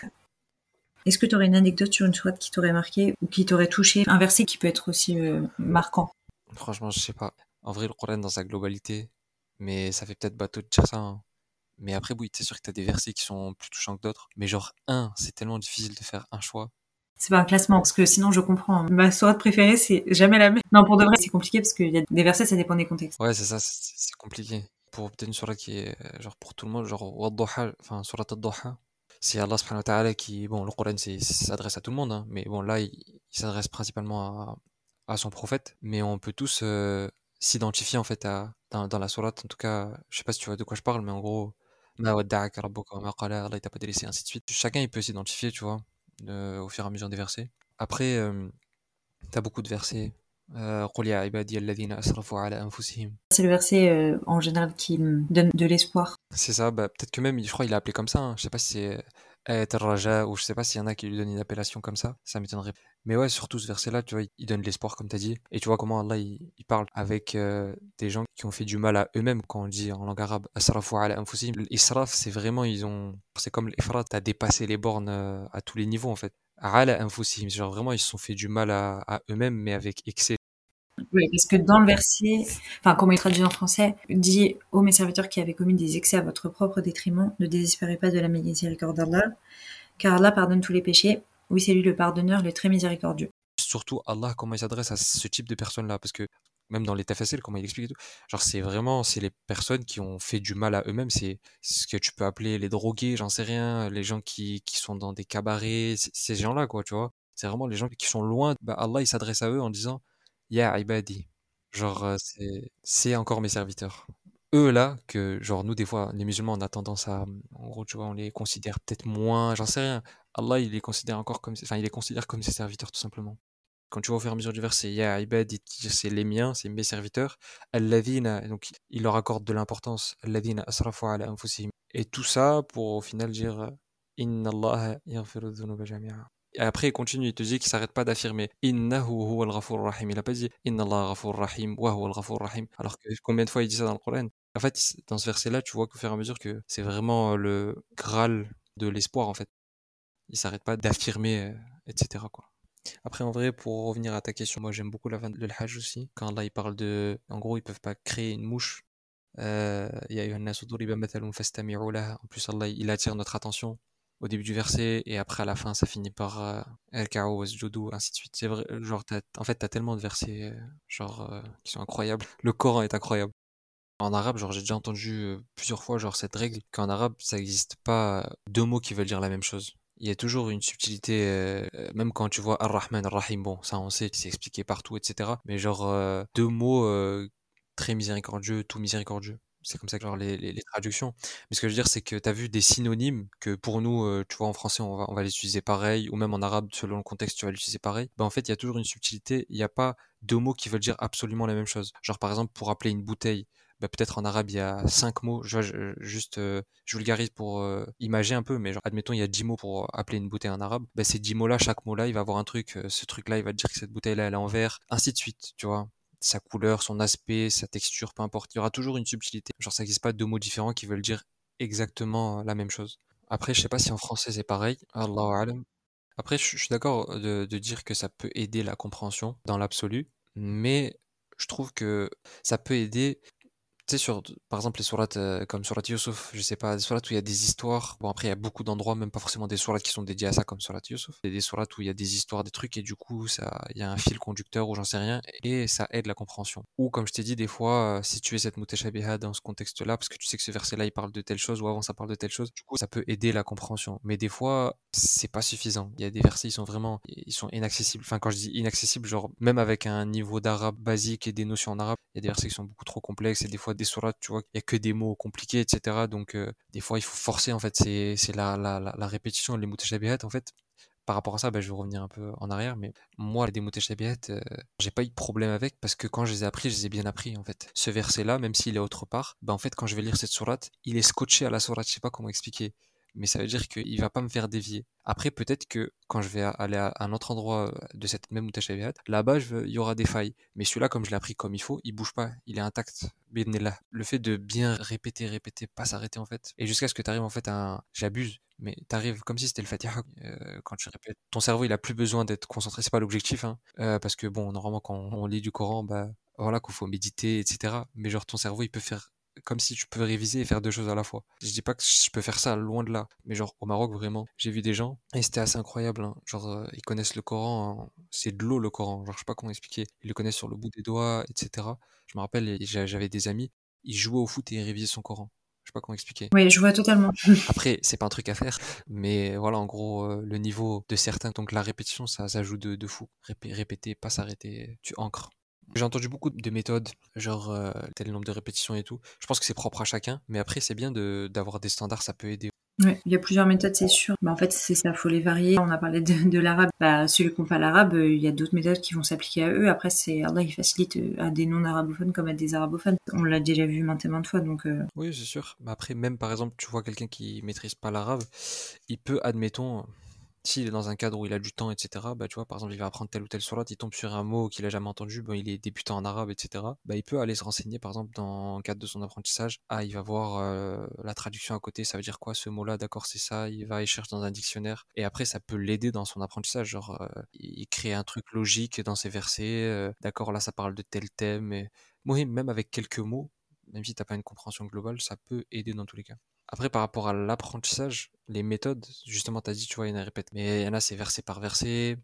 A: Est-ce que tu aurais une anecdote sur une sourate qui t'aurait marqué ou qui t'aurait touché? Un verset qui peut être aussi euh, marquant.
B: Franchement, je sais pas. En vrai, le Coran dans sa globalité, mais ça fait peut-être bateau de dire ça. hein. Mais après, oui, t'es sûr que t'as des versets qui sont plus touchants que d'autres. Mais genre, un, c'est tellement difficile de faire un choix.
A: C'est pas un classement, parce que sinon je comprends. hein. Ma sourate préférée, c'est jamais la même. Non, pour de vrai, c'est compliqué parce qu'il y a des versets, ça dépend des contextes.
B: Ouais, c'est ça, c'est compliqué. Pour peut-être une sourate qui est euh, genre pour tout le monde, genre enfin sourate al-Duha, c'est Allah subhanahu wa ta'ala qui, bon, le Coran s'adresse à tout le monde, hein, mais bon, là, il, il s'adresse principalement à, à son prophète, mais on peut tous euh, s'identifier en fait à, dans, dans la sourate. En tout cas, je sais pas si tu vois de quoi je parle, mais en gros, et ainsi de suite. Chacun il peut s'identifier, tu vois, au fur et à mesure des versets. Après, euh, tu as beaucoup de versets. Euh,
A: c'est le verset euh, en général qui me donne de l'espoir.
B: C'est ça, bah, peut-être que même, je crois, il a appelé comme ça. Hein. Je sais pas si c'est euh, ou je sais pas s'il y en a qui lui donnent une appellation comme ça. Ça m'étonnerait. Mais ouais, surtout ce verset-là, tu vois, il- donne de l'espoir, comme tu as dit. Et tu vois comment Allah, il, parle avec euh, des gens qui ont fait du mal à eux-mêmes, quand on dit en langue arabe, Asrafu ala anfusihim. L'israf, c'est vraiment, ils ont. C'est comme l'ifrat, t'as dépassé les bornes euh, à tous les niveaux, en fait. Ala anfusihim, genre vraiment, ils se sont fait du mal à, à eux-mêmes, mais avec excès.
A: Oui, parce que dans le verset, enfin, comment il traduit en français, dit Ô mes serviteurs qui avaient commis des excès à votre propre détriment, ne désespérez pas de la miséricorde d'Allah, car Allah pardonne tous les péchés. Oui, c'est lui le pardonneur, le très miséricordieux.
B: surtout Allah comment il s'adresse à ce type de personnes là parce que même dans les TFSL comment il explique et tout. Genre c'est vraiment c'est les personnes qui ont fait du mal à eux-mêmes c'est ce que tu peux appeler les drogués j'en sais rien les gens qui, qui sont dans des cabarets ces gens là quoi tu vois. C'est vraiment les gens qui sont loin bah Allah il s'adresse à eux en disant Ya ibadi genre euh, c'est encore mes serviteurs. Eux là que genre nous des fois les musulmans on a tendance à en gros tu vois on les considère peut-être moins j'en sais rien Allah il les considère encore comme enfin il comme ses serviteurs tout simplement quand tu vois au fur et à mesure du verset, Ya ibadi, c'est les miens, c'est mes serviteurs. Alladhina, donc il leur accorde de l'importance. Alladhina asrafu ala anfusihim. Et tout ça pour au final dire Inna Allah yaghfiru jami'a. Et après, il continue, il te dit qu'il s'arrête pas d'affirmer Innahu huwa al-ghafur rahim. Il a pas dit Inna Allah ghafur rahim wa al-ghafur rahim. Alors que combien de fois il dit ça dans le Coran? En fait, dans ce verset-là, tu vois qu'au fur et à mesure que c'est vraiment le graal de l'espoir en fait. Il s'arrête pas d'affirmer, euh, etc. Après, en vrai, pour revenir à ta question, moi j'aime beaucoup la fin aussi. Quand là, il parle de. En gros, ils peuvent pas créer une mouche. Euh. En plus, Allah, il attire notre attention au début du verset et après à la fin, ça finit par euh, Al-Ka'u wasjudu, ainsi de suite. C'est vrai, genre, t'as- en fait, t'as tellement de versets euh, euh, qui sont incroyables. Le Coran est incroyable. En arabe, genre, j'ai déjà entendu euh, plusieurs fois genre cette règle qu'en arabe, ça n'existe pas euh, deux mots qui veulent dire la même chose. Il y a toujours une subtilité, euh, même quand tu vois Ar-Rahman, Ar-Rahim, bon, ça on sait, c'est expliqué partout, etc. Mais genre, euh, deux mots euh, très miséricordieux, tout miséricordieux. C'est comme ça que genre les, les, les traductions. Mais ce que je veux dire, c'est que tu as vu des synonymes que pour nous, euh, tu vois, en français, on va, on va les utiliser pareil, ou même en arabe, selon le contexte, tu vas l'utiliser pareil. Ben, en fait, il y a toujours une subtilité. Il n'y a pas deux mots qui veulent dire absolument la même chose. Genre, par exemple, pour appeler une bouteille, bah, peut-être en arabe il y a cinq mots, je, je- juste euh, je vulgarise pour euh, imager un peu, mais genre, admettons il y a dix mots pour appeler une bouteille en arabe, bah, ces dix mots-là, chaque mot-là, il va avoir un truc, euh, ce truc-là, il va dire que cette bouteille-là, elle est en verre, ainsi de suite, tu vois. Sa couleur, son aspect, sa texture, peu importe, il y aura toujours une subtilité. Genre ça n'existe pas deux mots différents qui veulent dire exactement la même chose. Après, je sais pas si en français c'est pareil. Après, je suis d'accord de dire que ça peut aider la compréhension dans l'absolu, mais je trouve que ça peut aider tu sais, sur, par exemple, les sourates euh, comme Surat Yusuf, je sais pas, des sourates où il y a des histoires. Bon, après, il y a beaucoup d'endroits, même pas forcément des sourates qui sont dédiées à ça, comme Surat Yusuf. Il y a des sourates où il y a des histoires, des trucs, et du coup, ça, il y a un fil conducteur ou j'en sais rien, et ça aide la compréhension. Ou, comme je t'ai dit, des fois, euh, si tu es cette mutashabiha dans ce contexte-là, parce que tu sais que ce verset-là, il parle de telle chose, ou avant, ça parle de telle chose, du coup, ça peut aider la compréhension. Mais des fois, c'est pas suffisant. Il y a des versets, ils sont vraiment, ils sont inaccessibles. Enfin, quand je dis inaccessibles, genre, même avec un niveau d'arabe basique et des notions en arabe, il y a des versets qui sont beaucoup trop complexes, et des fois, des sourates, tu vois, il y a que des mots compliqués, etc. Donc, euh, des fois, il faut forcer, en fait, c'est, c'est la, la, la, la répétition, les mutashabihat, en fait. Par rapport à ça, bah, je vais revenir un peu en arrière, mais moi, les mutashabihat, euh, j'ai pas eu de problème avec parce que quand je les ai appris, je les ai bien appris, en fait. Ce verset-là, même s'il est autre part, bah, en fait, quand je vais lire cette sourate, il est scotché à la sourate, je sais pas comment expliquer. Mais ça veut dire qu'il va pas me faire dévier. Après, peut-être que quand je vais aller à un autre endroit euh, de cette même Mutachabihat, là-bas, il y aura des failles. Mais celui-là, comme je l'ai appris comme il faut, il bouge pas, il est intact. là. Le fait de bien répéter, répéter, pas s'arrêter en fait, et jusqu'à ce que tu arrives en fait à un... J'abuse, mais tu arrives comme si c'était le Fatiha euh, quand tu répètes. Ton cerveau, il a plus besoin d'être concentré, c'est pas l'objectif, hein, euh, parce que bon, normalement, quand on lit du Coran, bah voilà, qu'il faut méditer, etc. Mais genre, ton cerveau, il peut faire comme si tu peux réviser et faire deux choses à la fois. Je dis pas que je peux faire ça, loin de là. Mais genre, au Maroc, vraiment, j'ai vu des gens, et c'était assez incroyable. Hein. Genre, euh, ils connaissent le Coran, c'est de l'eau le Coran. Genre, je sais pas comment expliquer. Ils le connaissent sur le bout des doigts, etc. Je me rappelle, j'avais des amis, ils jouaient au foot et ils révisaient son Coran. Je sais pas comment expliquer.
A: Oui, je vois totalement.
B: Après, c'est pas un truc à faire, mais voilà, en gros, euh, le niveau de certains, donc la répétition, ça, ça joue de, de fou. répéter, pas s'arrêter, tu ancres. J'ai entendu beaucoup de méthodes, genre euh, tel nombre de répétitions et tout. Je pense que c'est propre à chacun, mais après c'est bien d'avoir des standards, ça peut aider.
A: Oui, il y a plusieurs méthodes, c'est sûr. Mais en fait, c'est ça, faut les varier. On a parlé de, l'arabe. Bah, ceux qui n'ont pas l'arabe, euh, il y a d'autres méthodes qui vont s'appliquer à eux. Après, c'est Allah, il facilite euh, à des non-arabophones comme à des arabophones. On l'a déjà vu maintes et maintes fois, donc.
B: Oui, c'est sûr. Mais après, même par exemple, tu vois quelqu'un qui maîtrise pas l'arabe, il peut, admettons, s'il est dans un cadre où il a du temps, etc., bah, tu vois, par exemple, il va apprendre telle ou telle surat, il tombe sur un mot qu'il a jamais entendu, il est débutant en arabe, etc., bah, il peut aller se renseigner, par exemple, dans le cadre de son apprentissage. Ah, il va voir euh, la traduction à côté, ça veut dire quoi ce mot-là, d'accord, c'est ça, il va y chercher dans un dictionnaire, et après, ça peut l'aider dans son apprentissage, genre, euh, il crée un truc logique dans ses versets, euh, d'accord, là, ça parle de tel thème, et... Oui, même avec quelques mots, même si t'as pas une compréhension globale, ça peut aider dans tous les cas. Après, par rapport à l'apprentissage, les méthodes, justement, tu as dit, tu vois, il y en a répète. Mais il y en a, c'est verset par verset.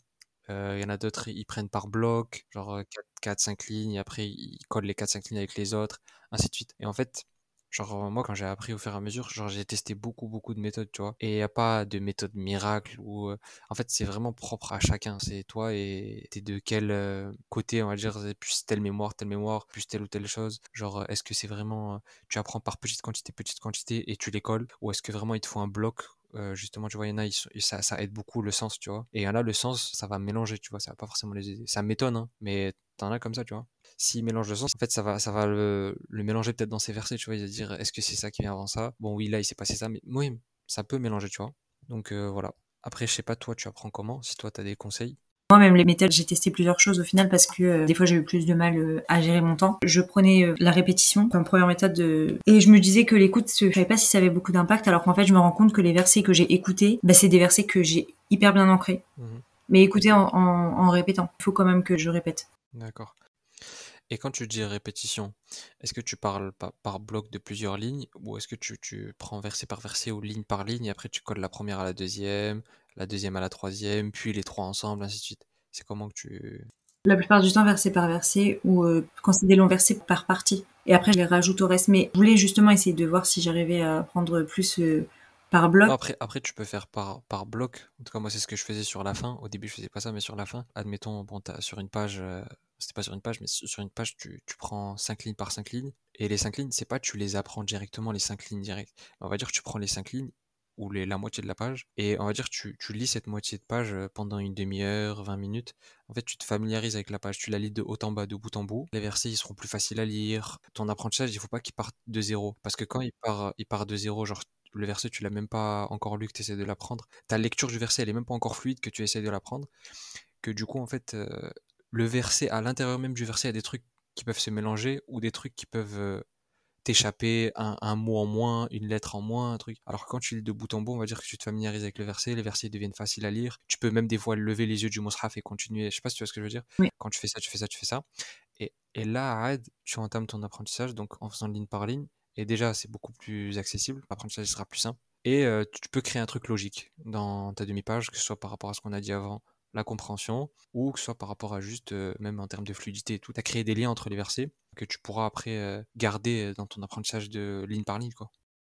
B: Euh, il y en a d'autres, ils prennent par bloc, genre 4-5 lignes, et après, ils collent les 4-5 lignes avec les autres, ainsi de suite. Et en fait, Genre, moi, quand j'ai appris au fur et à mesure, genre, j'ai testé beaucoup, beaucoup de méthodes, tu vois. Et il n'y a pas de méthode miracle ou. Euh, en fait, c'est vraiment propre à chacun. C'est toi et t'es de quel euh, côté, on va dire, plus telle mémoire, telle mémoire, plus telle ou telle chose. Genre, est-ce que c'est vraiment. Tu apprends par petite quantité, petite quantité et tu les colles Ou est-ce que vraiment il te faut un bloc euh, justement, tu vois, il y en a, ça, ça aide beaucoup le sens, tu vois. Et il y en a, le sens, ça va mélanger, tu vois, ça va pas forcément les aider. Ça m'étonne, hein, mais t'en as comme ça, tu vois. S'il mélange le sens, en fait, ça va, ça va le, mélanger peut-être dans ses versets, tu vois. Il va dire, est-ce que c'est ça qui vient avant ça? Bon, oui, là, il s'est passé ça, mais oui, ça peut mélanger, tu vois. Donc euh, voilà. Après, je sais pas, toi, tu apprends comment Si toi, tu as des conseils?
A: Moi-même, les méthodes, j'ai testé plusieurs choses au final parce que euh, des fois j'ai eu plus de mal euh, à gérer mon temps. Je prenais euh, la répétition comme première méthode de... et je me disais que l'écoute, je savais pas si ça avait beaucoup d'impact alors qu'en fait je me rends compte que les versets que j'ai écoutés, bah, c'est des versets que j'ai hyper bien ancrés. Mmh Mais écouter en, en, répétant. Il faut quand même que je répète.
B: D'accord. Et quand tu dis répétition, est-ce que tu parles par, bloc de plusieurs lignes ou est-ce que tu, tu, prends verset par verset ou ligne par ligne et après tu colles la première à la deuxième, la deuxième à la troisième, puis les trois ensemble, ainsi de suite? C'est comment que tu...
A: La plupart du temps, verset par verset, ou euh, quand c'est des longs versets, par partie. Et après, je les rajoute au reste. Mais je voulais justement essayer de voir si j'arrivais à prendre plus euh, par bloc.
B: Après, après, tu peux faire par, par bloc. En tout cas, moi, c'est ce que je faisais sur la fin. Au début, je faisais pas ça, mais sur la fin, admettons, bon, sur une page, euh, c'était pas sur une page, mais sur une page, tu, prends 5 lignes par 5 lignes. Et les 5 lignes, c'est pas tu les apprends directement, les 5 lignes directes. On va dire que tu prends les 5 lignes ou la moitié de la page. Et on va dire, tu, tu lis cette moitié de page euh, pendant une demi-heure, 20 minutes. En fait, tu te familiarises avec la page. Tu la lis de haut en bas, de bout en bout. Les versets, ils seront plus faciles à lire. Ton apprentissage, il faut pas qu'il parte de zéro. Parce que quand il part, il part de zéro, genre le verset, tu l'as même pas encore lu, que tu essaies de l'apprendre. Ta lecture du verset, elle est même pas encore fluide, que tu essaies de l'apprendre. Que du coup, en fait, euh, le verset, à l'intérieur même du verset, il y a des trucs qui peuvent se mélanger ou des trucs qui peuvent euh, t'échapper un, mot en moins, une lettre en moins, un truc. Alors quand tu lis de bout en bout, on va dire que tu te familiarises avec le verset, les versets deviennent faciles à lire. Tu peux même des fois lever les yeux du mushaf et continuer. Je sais pas si tu vois ce que je veux dire. Quand tu fais ça, tu fais ça, tu fais ça. Et, et là, tu entames ton apprentissage donc en faisant ligne par ligne. Et déjà, c'est beaucoup plus accessible. L'apprentissage sera plus simple. Et euh, tu peux créer un truc logique dans ta demi-page, que ce soit par rapport à ce qu'on a dit avant, la compréhension, ou que ce soit par rapport à juste, euh, même en termes de fluidité et tout, tu as créé des liens entre les versets que tu pourras après euh, garder euh, dans ton apprentissage de ligne par ligne.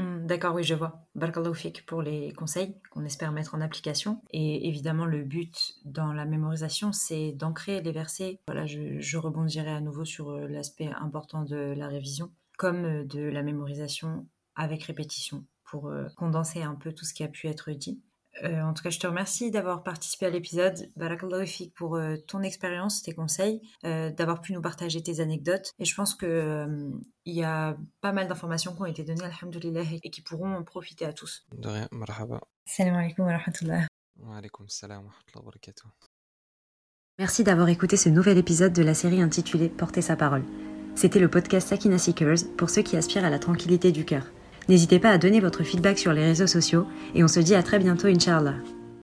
A: Mmh, d'accord, oui, je vois. Barakallahu pour les conseils qu'on espère mettre en application. Et évidemment, le but dans la mémorisation, c'est d'ancrer les versets. Voilà, je, rebondirai à nouveau sur l'aspect important de la révision, comme de la mémorisation avec répétition, pour condenser un peu tout ce qui a pu être dit. Euh, en tout cas, je te remercie d'avoir participé à l'épisode. Barakallahu pour euh, ton expérience, tes conseils, euh, d'avoir pu nous partager tes anecdotes. Et je pense que il y a pas mal d'informations qui ont été données, alhamdoulilah, et qui pourront en profiter à tous.
B: De rien, marhaba.
A: Salam alaikum wa rahmatullah.
B: Wa alaikum salam wa rahmatullah wa barakatuh.
C: Merci d'avoir écouté ce nouvel épisode de la série intitulée Porter sa parole. C'était le podcast Sakina Seekers pour ceux qui aspirent à la tranquillité du cœur. N'hésitez pas à donner votre feedback sur les réseaux sociaux et on se dit à très bientôt, Inch'Allah.